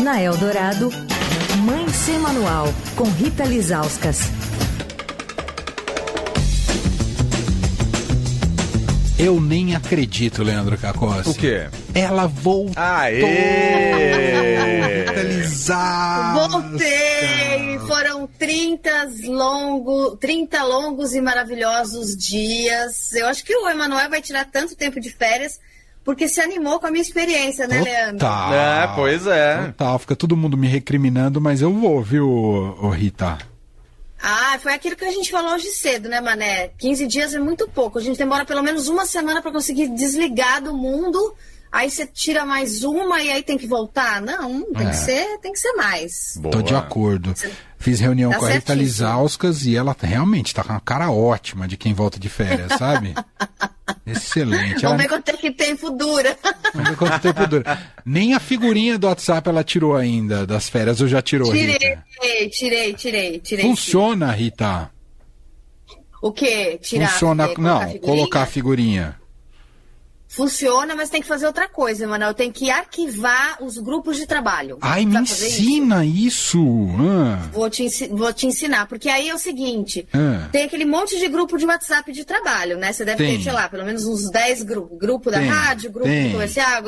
Na Eldorado, Mãe Sem Manual, com Rita Lizauskas. Eu nem acredito, Leandro Cacossi. O quê? Ela voltou. Aê! Rita Voltei! Foram 30 longos, 30 longos e maravilhosos dias. Eu acho que o Emanuel vai tirar tanto tempo de férias porque se animou com a minha experiência, né, Leandro? Total. É, pois é. Total. Fica todo mundo me recriminando, mas eu vou, viu, ô Rita? Ah, foi aquilo que a gente falou hoje cedo, né, Mané? 15 dias é muito pouco. A gente demora pelo menos uma semana para conseguir desligar do mundo. Aí você tira mais uma e aí tem que voltar? Não, tem, É. que, ser, tem que ser mais. Tô de acordo. Fiz reunião Tá com a Rita. Lizauskas e ela realmente tá com uma cara ótima de quem volta de férias, sabe? Excelente. Vamos ver quanto é que tempo dura. Vamos ver quanto tempo dura. Nem a figurinha do WhatsApp ela tirou ainda das férias, ou já tirou, tirei, Rita? tirei, tirei, tirei. Funciona, Rita? O quê? Tirar? Funciona. Não, colocar a figurinha. Funciona, mas tem que fazer outra coisa, Manuel. Tem que arquivar os grupos de trabalho. Ai, me fazer isso? ensina isso. Ah, Vou te, vou te ensinar, porque aí é o seguinte: Ah. tem aquele monte de grupo de WhatsApp de trabalho, né? Você deve Tem. ter, sei lá, pelo menos uns 10 grupos. Grupo da Tem, rádio, grupo tem. comercial.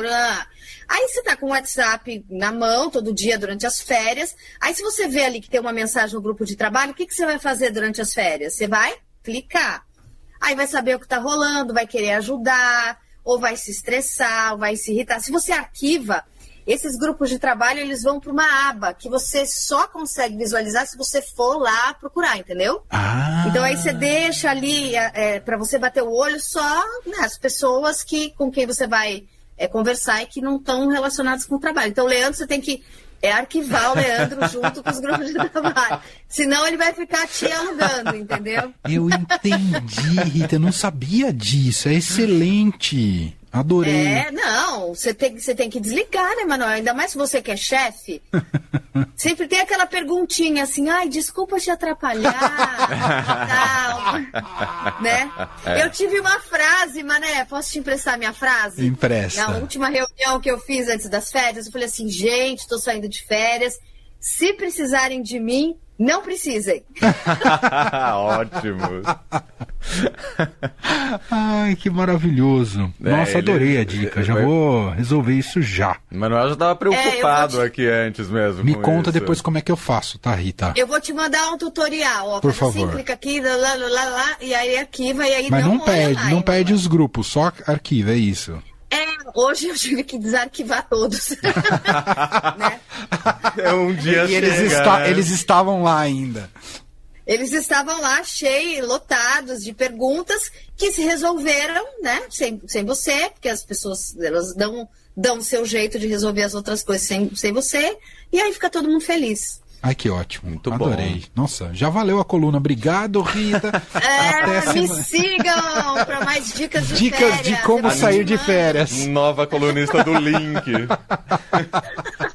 Aí você tá com o WhatsApp na mão todo dia durante as férias. Aí se você vê ali que tem uma mensagem no grupo de trabalho, o que, que você vai fazer durante as férias? Você vai clicar. Aí vai saber o que tá rolando, vai querer ajudar, ou vai se estressar, ou vai se irritar. Se você arquiva, esses grupos de trabalho, eles vão para uma aba que você só consegue visualizar se você for lá procurar, entendeu? Ah. Então aí você deixa ali para você bater o olho só nas pessoas que com quem você vai é, conversar e que não estão relacionadas com o trabalho. Então, Leandro, você tem que é, arquivar o Leandro junto com os grupos de trabalho. Senão ele vai ficar te alugando, entendeu? Eu entendi, Rita. Eu não sabia disso. É excelente. Adorei. É, não, você tem, você tem que desligar, né, Manuel? Ainda mais se você que é chefe. Sempre tem aquela perguntinha assim, ai, desculpa te atrapalhar, tal, né? É. Eu tive uma frase, Mané, posso te emprestar minha frase? Empresta. Na última reunião que eu fiz antes das férias, eu falei assim, gente, tô saindo de férias, se precisarem de mim, não precisem. Ótimo. Ai, que maravilhoso. É, Nossa, ele- adorei a dica. Já vai- vou resolver isso já. Manuel já tava preocupado É, eu vou te- aqui antes mesmo. Me com conta isso. depois como é que eu faço, tá, Rita? Eu vou te mandar um tutorial, ó. Por assim, favor. clica aqui, lá, lá, lá, lá, e aí arquiva, e aí Mas não, não mais, não perde Manuel. os grupos, só arquiva, é isso. Hoje eu tive que desarquivar todos. né? É um dia e eles, esta- né? eles estavam lá ainda. Eles estavam lá cheios, lotados de perguntas que se resolveram, né? Sem, sem você, porque as pessoas elas dão dão o seu jeito de resolver as outras coisas sem, sem você, e aí fica todo mundo feliz. Ai, que ótimo. Muito bom. Adorei. Nossa, já valeu a coluna. Obrigado, Rita. É, Até me semana- sigam para mais dicas de Dicas férias. de como sair de férias. Nova colunista do Link.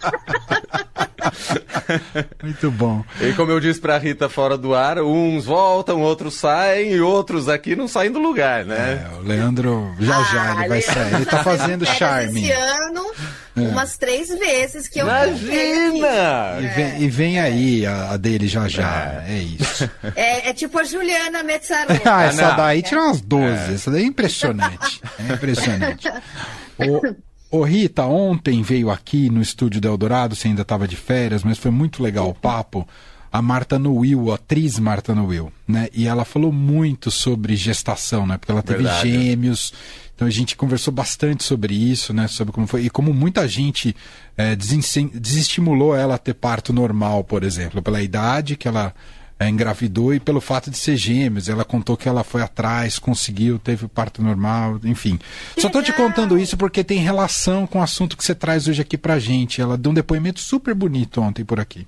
Muito bom. E como eu disse pra Rita fora do ar, uns voltam, outros saem e outros aqui não saem do lugar, né? É, o Leandro, já já, Ah, ele vai Leandro, sair. Ele tá fazendo charme. Esse ano, umas três vezes que eu. Imagina! E vem, e vem aí a, a dele já já. É, isso. É, é tipo a Juliana Metzarot. Ah, essa não. daí tira umas 12. Essa daí é impressionante. É impressionante. Ô, ô, Rita, ontem veio aqui no estúdio do Eldorado, você ainda estava de férias, mas foi muito legal o papo. A Marta Noil, a atriz Marta Noil, né? E ela falou muito sobre gestação, né? Porque ela teve Verdade. gêmeos. Então a gente conversou bastante sobre isso, né? Sobre como foi. E como muita gente desencen- desestimulou ela a ter parto normal, por exemplo, pela idade que ela eh, engravidou e pelo fato de ser gêmeos. Ela contou que ela foi atrás, conseguiu, teve o parto normal, enfim. Só tô te contando isso porque tem relação com o assunto que você traz hoje aqui pra gente. Ela deu um depoimento super bonito ontem por aqui.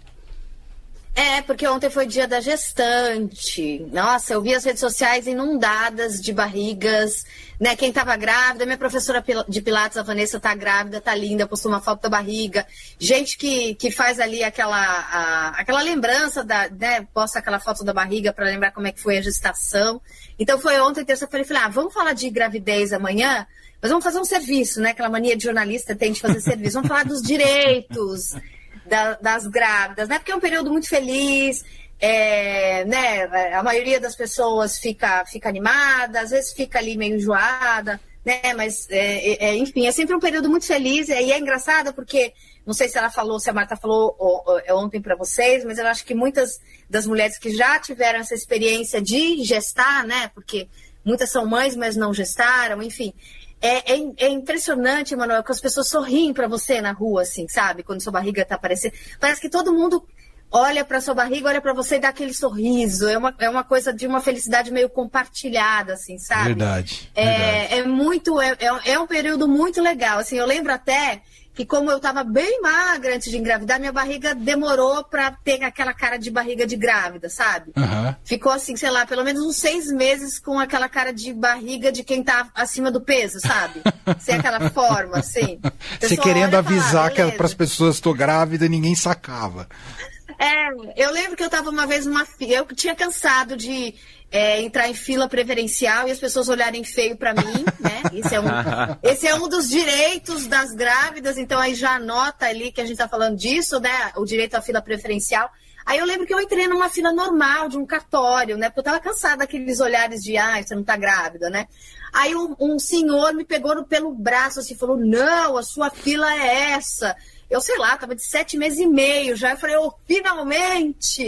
É, porque ontem foi dia da gestante. Nossa, eu vi as redes sociais inundadas de barrigas, né? Quem tava grávida, minha professora de Pilates, a Vanessa, tá grávida, tá linda, postou uma foto da barriga. Gente que, que faz ali aquela, a- aquela lembrança da, né? Posta aquela foto da barriga para lembrar como é que foi a gestação. Então foi ontem, terça-feira, falei, ah, vamos falar de gravidez amanhã? Mas vamos fazer um serviço, né? Aquela mania de jornalista tem de fazer serviço. Vamos falar dos direitos da, das grávidas, né? Porque é um período muito feliz, é, né? A maioria das pessoas fica, fica animada, às vezes fica ali meio enjoada, né? Mas, é, é, enfim, é sempre um período muito feliz e é engraçado porque não sei se ela falou, se a Marta falou é ontem para vocês, mas eu acho que muitas das mulheres que já tiveram essa experiência de gestar, né? Porque muitas são mães, mas não gestaram, enfim. É, é, é impressionante, Manuel, que as pessoas sorriem para você na rua, assim, sabe? Quando sua barriga está aparecendo. Parece que todo mundo olha para sua barriga, olha para você e dá aquele sorriso. É uma, é uma coisa de uma felicidade meio compartilhada, assim, sabe? Verdade. É, verdade. é muito, é, é, é um período muito legal. Assim, eu lembro até que como eu estava bem magra antes de engravidar, minha barriga demorou para ter aquela cara de barriga de grávida, sabe? Uhum. Ficou assim, sei lá, pelo menos uns seis meses com aquela cara de barriga de quem tá acima do peso, sabe? Sem aquela forma, assim. Você querendo avisar que para as pessoas estou grávida e ninguém sacava. É, eu lembro que eu estava uma vez numa eu tinha cansado de é, entrar em fila preferencial e as pessoas olharem feio para mim, né? Esse é, um, esse é um dos direitos das grávidas, então aí já anota ali que a gente está falando disso, né? O direito à fila preferencial. Aí eu lembro que eu entrei numa fila normal de um cartório, né? Porque eu tava cansada daqueles olhares de, ah, você não tá grávida, né? Aí um, um senhor me pegou pelo braço assim, falou: não, a sua fila é essa. Eu sei lá, tava de sete meses e meio já. Eu falei, oh, finalmente!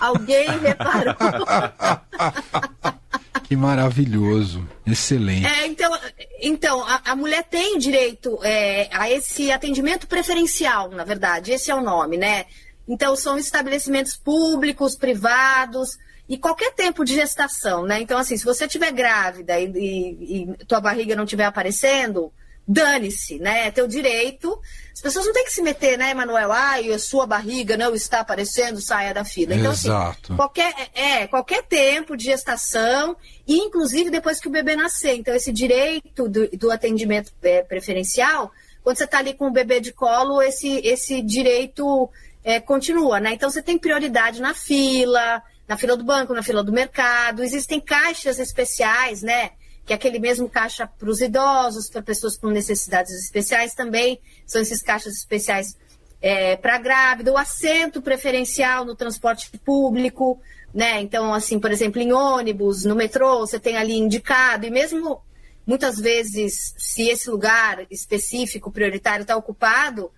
Alguém reparou. que maravilhoso, excelente. É, então, então a, a mulher tem direito é, a esse atendimento preferencial, na verdade, esse é o nome, né? Então, são estabelecimentos públicos, privados, e qualquer tempo de gestação, né? Então, assim, se você estiver grávida e, e, e tua barriga não estiver aparecendo, dane-se, né? É teu direito. As pessoas não têm que se meter, né, Emanuel? Ai, a sua barriga não está aparecendo, saia da fila. Então, assim, Exato. assim, qualquer, é, qualquer tempo de gestação, e inclusive depois que o bebê nascer. Então, esse direito do, do atendimento é, preferencial, quando você está ali com o bebê de colo, esse, esse direito é, continua, né? Então, você tem prioridade na fila, na fila do banco, na fila do mercado. Existem caixas especiais, né? Que é aquele mesmo caixa para os idosos, para pessoas com necessidades especiais também, são esses caixas especiais é, para grávida, o assento preferencial no transporte público, né? Então, assim, por exemplo, em ônibus, no metrô, você tem ali indicado, e mesmo muitas vezes, se esse lugar específico, prioritário, está ocupado,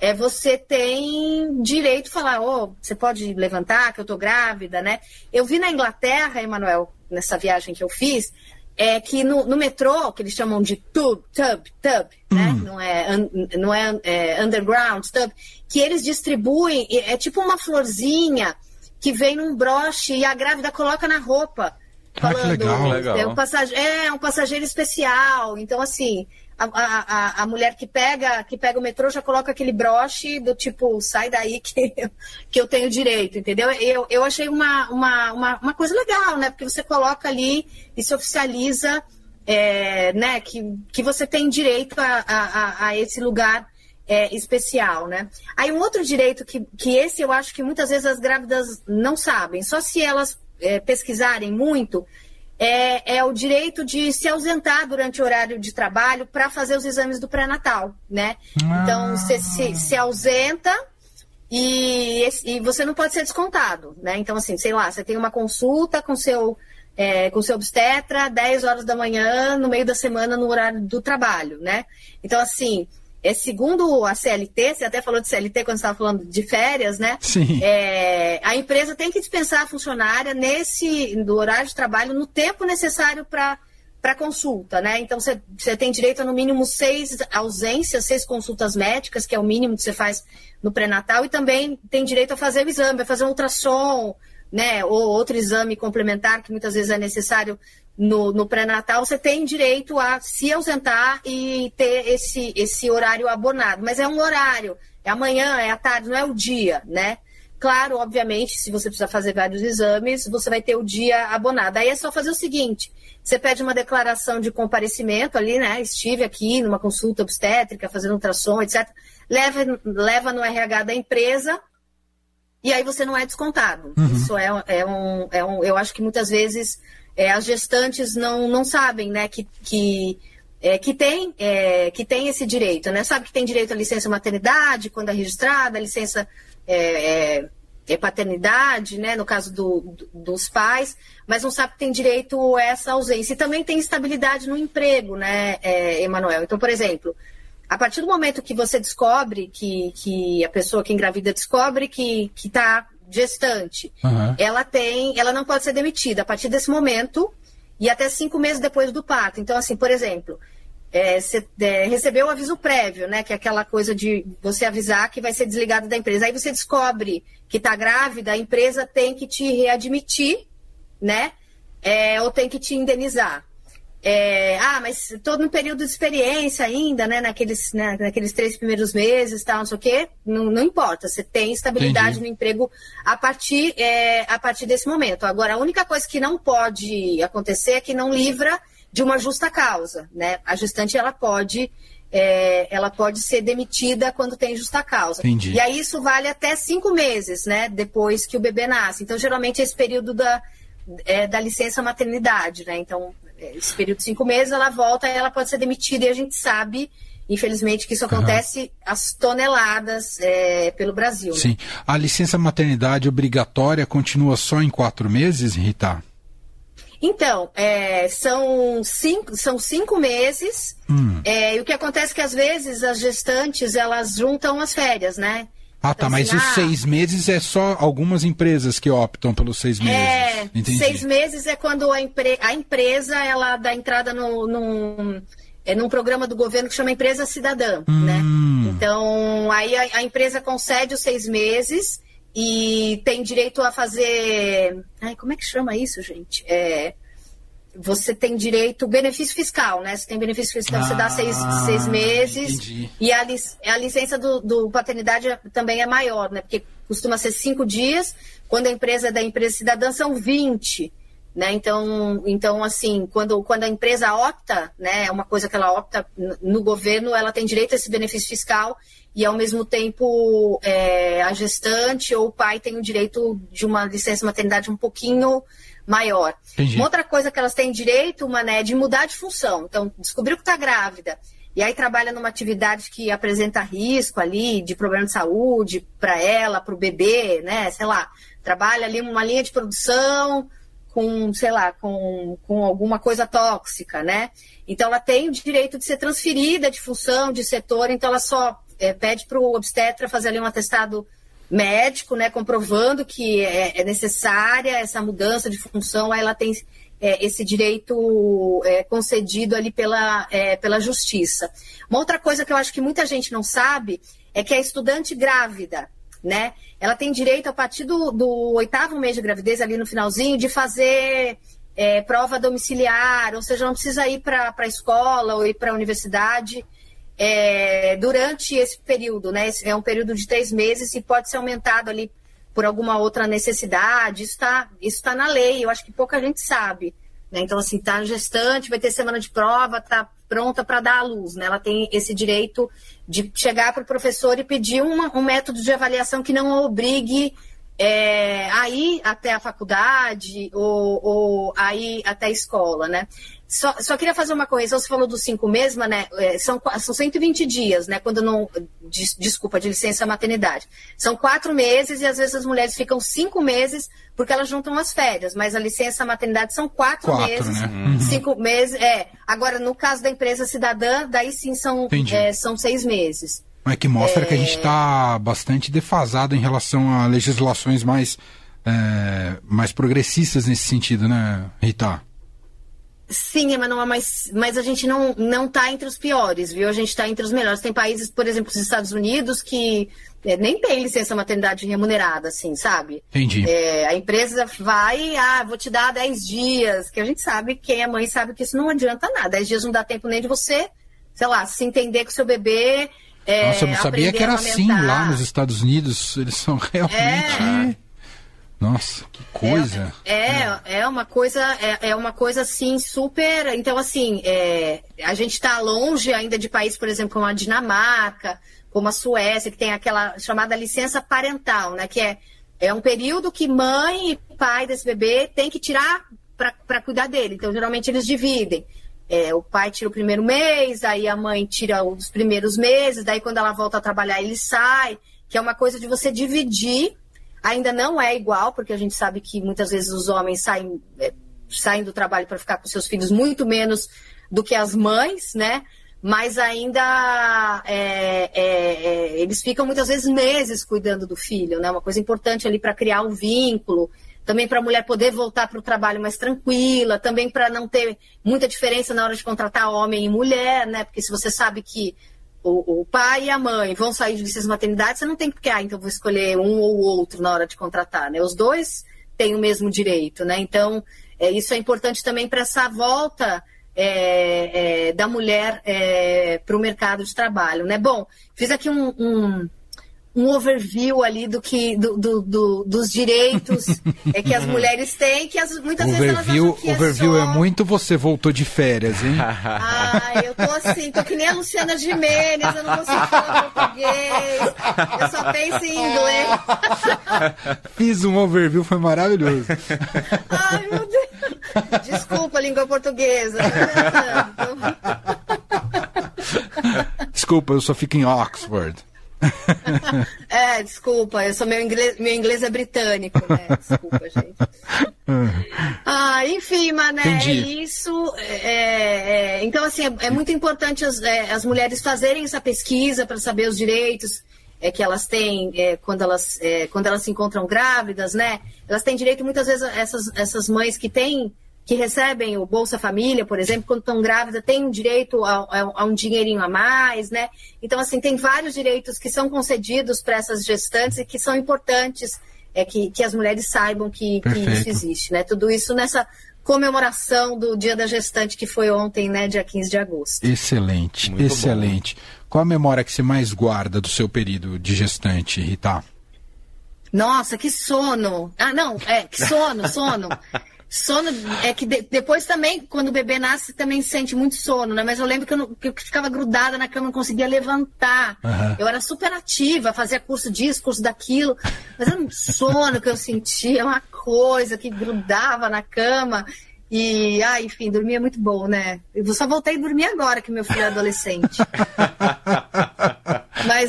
é, você tem direito de falar, oh, você pode levantar, que eu estou grávida, né? Eu vi na Inglaterra, Emanuel, nessa viagem que eu fiz, é que no, no, metrô, que eles chamam de tube, tub, tub, né? Hum. Não é, un, não é, é, underground, tub, que eles distribuem, é tipo uma florzinha que vem num broche e a grávida coloca na roupa. Falando, ah, que legal, legal. É um, passageiro, é um passageiro especial. Então, assim, a, a, a, mulher que pega, que pega o metrô já coloca aquele broche do tipo, sai daí que, eu, que eu tenho direito, entendeu? Eu, eu achei uma, uma, uma, uma coisa legal, né? Porque você coloca ali e se oficializa é, né, que, que você tem direito a, a, a esse lugar é, especial, né? Aí um outro direito que, que esse eu acho que muitas vezes as grávidas não sabem, só se elas é, pesquisarem muito, é, é, o direito de se ausentar durante o horário de trabalho para fazer os exames do pré-natal, né? Ah. Então, você se, se ausenta e, e, você não pode ser descontado, né? Então, assim, sei lá, você tem uma consulta com seu, é, com seu obstetra 10 horas da manhã, no meio da semana, no horário do trabalho, né? Então, assim, é, segundo a CLT, você até falou de CLT quando estava falando de férias, né? Sim. É, a empresa tem que dispensar a funcionária nesse do horário de trabalho no tempo necessário para para consulta, né? Então você, você tem direito a no mínimo seis ausências, seis consultas médicas, que é o mínimo que você faz no pré-natal, e também tem direito a fazer o exame, a fazer um ultrassom, né? Ou outro exame complementar que muitas vezes é necessário no, no pré-natal, você tem direito a se ausentar e ter esse, esse horário abonado. Mas é um horário, é amanhã, é à tarde, não é o dia, né? Claro, obviamente, se você precisar fazer vários exames, você vai ter o dia abonado. Aí é só fazer o seguinte: você pede uma declaração de comparecimento ali, né? Estive aqui numa consulta obstétrica, fazendo ultrassom, etc. Leva, leva no RH da empresa e aí você não é descontado. Uhum. Isso é, é, um, é um. Eu acho que muitas vezes é, as gestantes não, não sabem, né, que, que é, que, tem, é, que tem esse direito, né? Sabe que tem direito à licença maternidade, quando é registrada, licença é, é, é, paternidade, né? No caso do, do, dos pais, mas não sabe que tem direito a essa ausência. E também tem estabilidade no emprego, né, Emanuel? Então, por exemplo, a partir do momento que você descobre que, que a pessoa que engravida descobre que está gestante, uhum. ela tem, ela não pode ser demitida a partir desse momento e até cinco meses depois do parto. Então, assim, por exemplo, é, você é, recebeu o aviso prévio, né? Que é aquela coisa de você avisar que vai ser desligado da empresa. Aí você descobre que está grávida, a empresa tem que te readmitir, né? É, ou tem que te indenizar. É, ah, mas estou no período de experiência ainda, né? Naqueles, né, naqueles três primeiros meses, tal, não sei o quê. Não, não importa. Você tem estabilidade Entendi. no emprego a partir, é, a partir desse momento. Agora, a única coisa que não pode acontecer é que não livra de uma justa causa, né? A gestante ela pode é, ela pode ser demitida quando tem justa causa. Entendi. E aí isso vale até cinco meses, né? Depois que o bebê nasce. Então geralmente esse período da é, da licença maternidade, né? Então é, esse período de cinco meses ela volta e ela pode ser demitida e a gente sabe Infelizmente que isso acontece uhum. as toneladas é, pelo Brasil. Né? Sim. Né? A licença maternidade obrigatória continua só em quatro meses, Rita? Então, é, são, cinco, são cinco meses. Hum. É, e o que acontece é que às vezes as gestantes elas juntam as férias, né? Ah, tá, então, mas assim, os ah, seis meses é só algumas empresas que optam pelos seis meses. É, Entendi. seis meses é quando a, empre a empresa ela dá entrada no, num, é, num programa do governo que chama Empresa Cidadã, hum. né? Então, aí a, a empresa concede os seis meses e tem direito a fazer. Ai, como é que chama isso, gente? É, você tem direito benefício fiscal, né? Você tem benefício fiscal, ah, você dá seis, ah, seis meses. Entendi. E a, a licença do, do, paternidade também é maior, né? Porque costuma ser cinco dias, quando a empresa é da empresa cidadã são 20. Né? Então, então, assim, quando, quando a empresa opta, né, é uma coisa que ela opta no governo, ela tem direito a esse benefício fiscal e, ao mesmo tempo, é, a gestante ou o pai tem o direito de uma licença maternidade um pouquinho maior. Entendi. Uma outra coisa que elas têm direito, Mané, é de mudar de função. Então, descobriu que está grávida e aí trabalha numa atividade que apresenta risco ali de problema de saúde para ela, para o bebê, né? Sei lá, trabalha ali uma linha de produção com, sei lá, com, com alguma coisa tóxica, né? Então ela tem o direito de ser transferida de função, de setor, então ela só é, pede para o obstetra fazer ali um atestado médico, né, comprovando que é, é necessária essa mudança de função, aí ela tem é, esse direito é, concedido ali pela, é, pela justiça. Uma outra coisa que eu acho que muita gente não sabe é que a estudante grávida, né? Ela tem direito, a partir do, do oitavo mês de gravidez, ali no finalzinho, de fazer é, prova domiciliar, ou seja, não precisa ir para a escola ou ir para a universidade é, durante esse período, né? É um período de três meses e pode ser aumentado ali por alguma outra necessidade. Isso está isso tá na lei, eu acho que pouca gente sabe. Né? Então, assim, está gestante, vai ter semana de prova, está pronta para dar à luz. Né? Ela tem esse direito de chegar para o professor e pedir uma, um método de avaliação que não obrigue é, a ir até a faculdade ou, ou a ir até a escola, né? Só, só, queria fazer uma correção, você falou dos cinco meses, né? É, são, são 120 dias, né? Quando não. Des, desculpa, de licença maternidade. São quatro meses e às vezes as mulheres ficam cinco meses porque elas juntam as férias, mas a licença maternidade são quatro, quatro meses. Né? Uhum. Cinco meses. É. Agora, no caso da empresa cidadã, daí sim são, é, são seis meses. É que mostra é... que a gente está bastante defasado em relação a legislações mais, é, mais progressistas nesse sentido, né, Rita? Sim, Emanuel, mas, mas a gente não, não tá entre os piores, viu? A gente está entre os melhores. Tem países, por exemplo, os Estados Unidos, que é, nem tem licença maternidade remunerada, assim, sabe? Entendi. É, a empresa vai, ah, vou te dar 10 dias, que a gente sabe, quem é mãe sabe que isso não adianta nada. 10 dias não dá tempo nem de você, sei lá, se entender com o seu bebê. É, Nossa, eu não sabia que era assim lá nos Estados Unidos. Eles são realmente. É. Nossa, que coisa. É, é, é uma coisa, é, é, uma coisa assim super. Então, assim, é, a gente está longe ainda de países, por exemplo, como a Dinamarca, como a Suécia, que tem aquela chamada licença parental, né? Que é, é um período que mãe e pai desse bebê tem que tirar para cuidar dele. Então, geralmente eles dividem. É, o pai tira o primeiro mês, aí a mãe tira os primeiros meses, daí quando ela volta a trabalhar ele sai, que é uma coisa de você dividir. Ainda não é igual, porque a gente sabe que muitas vezes os homens saem, é, saem do trabalho para ficar com seus filhos muito menos do que as mães, né? Mas ainda é, é, é eles ficam muitas vezes meses cuidando do filho, né? Uma coisa importante ali para criar um vínculo também para a mulher poder voltar para o trabalho mais tranquila, também para não ter muita diferença na hora de contratar homem e mulher, né? Porque se você sabe que o, o pai e a mãe vão sair de licença maternidade, você não tem que, ah, então vou escolher um ou outro na hora de contratar, né? Os dois têm o mesmo direito, né? Então, é, isso é importante também para essa volta é, é, da mulher é, para o mercado de trabalho, né? Bom, fiz aqui um, um um overview ali do que do, do, do, dos direitos é que as mulheres têm que as, muitas overview, vezes elas acham que overview é, só... é muito você voltou de férias hein? Ah eu tô assim tô que nem a Luciana Gimenez eu não consigo falar português eu só penso em inglês. Fiz um overview foi maravilhoso. Ai meu Deus. Desculpa língua portuguesa. Desculpa eu só fico em Oxford é, desculpa, eu sou meu inglês, meu inglês é britânico, né? Desculpa, gente. Ah, enfim, Mané, é isso. É, é, então, assim, é, é muito importante as, é, as, mulheres fazerem essa pesquisa para saber os direitos é, que elas têm quando, elas, quando elas se encontram grávidas, né? Elas têm direito, muitas vezes, essas, essas mães que têm que recebem o Bolsa Família, por exemplo, quando estão grávidas, têm direito a, a, a, um dinheirinho a mais, né? Então, assim, tem vários direitos que são concedidos para essas gestantes e que são importantes é, que, que as mulheres saibam que, que isso existe, né? Tudo isso nessa comemoração do Dia da Gestante, que foi ontem, né, dia 15 de agosto. Excelente, Muito excelente. Bom. Qual a memória que você mais guarda do seu período de gestante, Rita? Nossa, que sono! Ah, não, é, que sono, sono. Sono é que de, depois também, quando o bebê nasce, também sente muito sono, né? Mas eu lembro que eu, não, que eu ficava grudada na cama, não conseguia levantar. Uhum. Eu era super ativa, fazia curso disso, curso daquilo. Mas era um sono que eu sentia, uma coisa que grudava na cama. E, ah, enfim, dormia muito bom, né? Eu só voltei a dormir agora que meu filho é adolescente.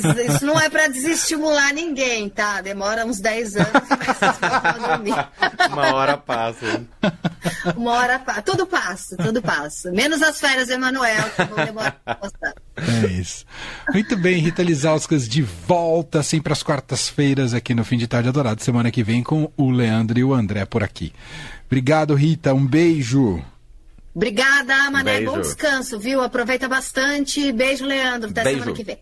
Mas isso não é para desestimular ninguém, tá? Demora uns 10 anos, mas vocês a dormir. Uma hora passa. Uma hora passa. Tudo passa, tudo passa. Menos as férias do Emanuel, que vão demorar pra. É isso. Muito bem, Rita Lisauskas de volta, sempre às quartas-feiras aqui no Fim de Tarde Adorado. Semana que vem com o Leandro e o André por aqui. Obrigado, Rita. Um beijo. Obrigada, Mané. Bom descanso, viu? Aproveita bastante. Beijo, Leandro. Até beijo. semana que vem.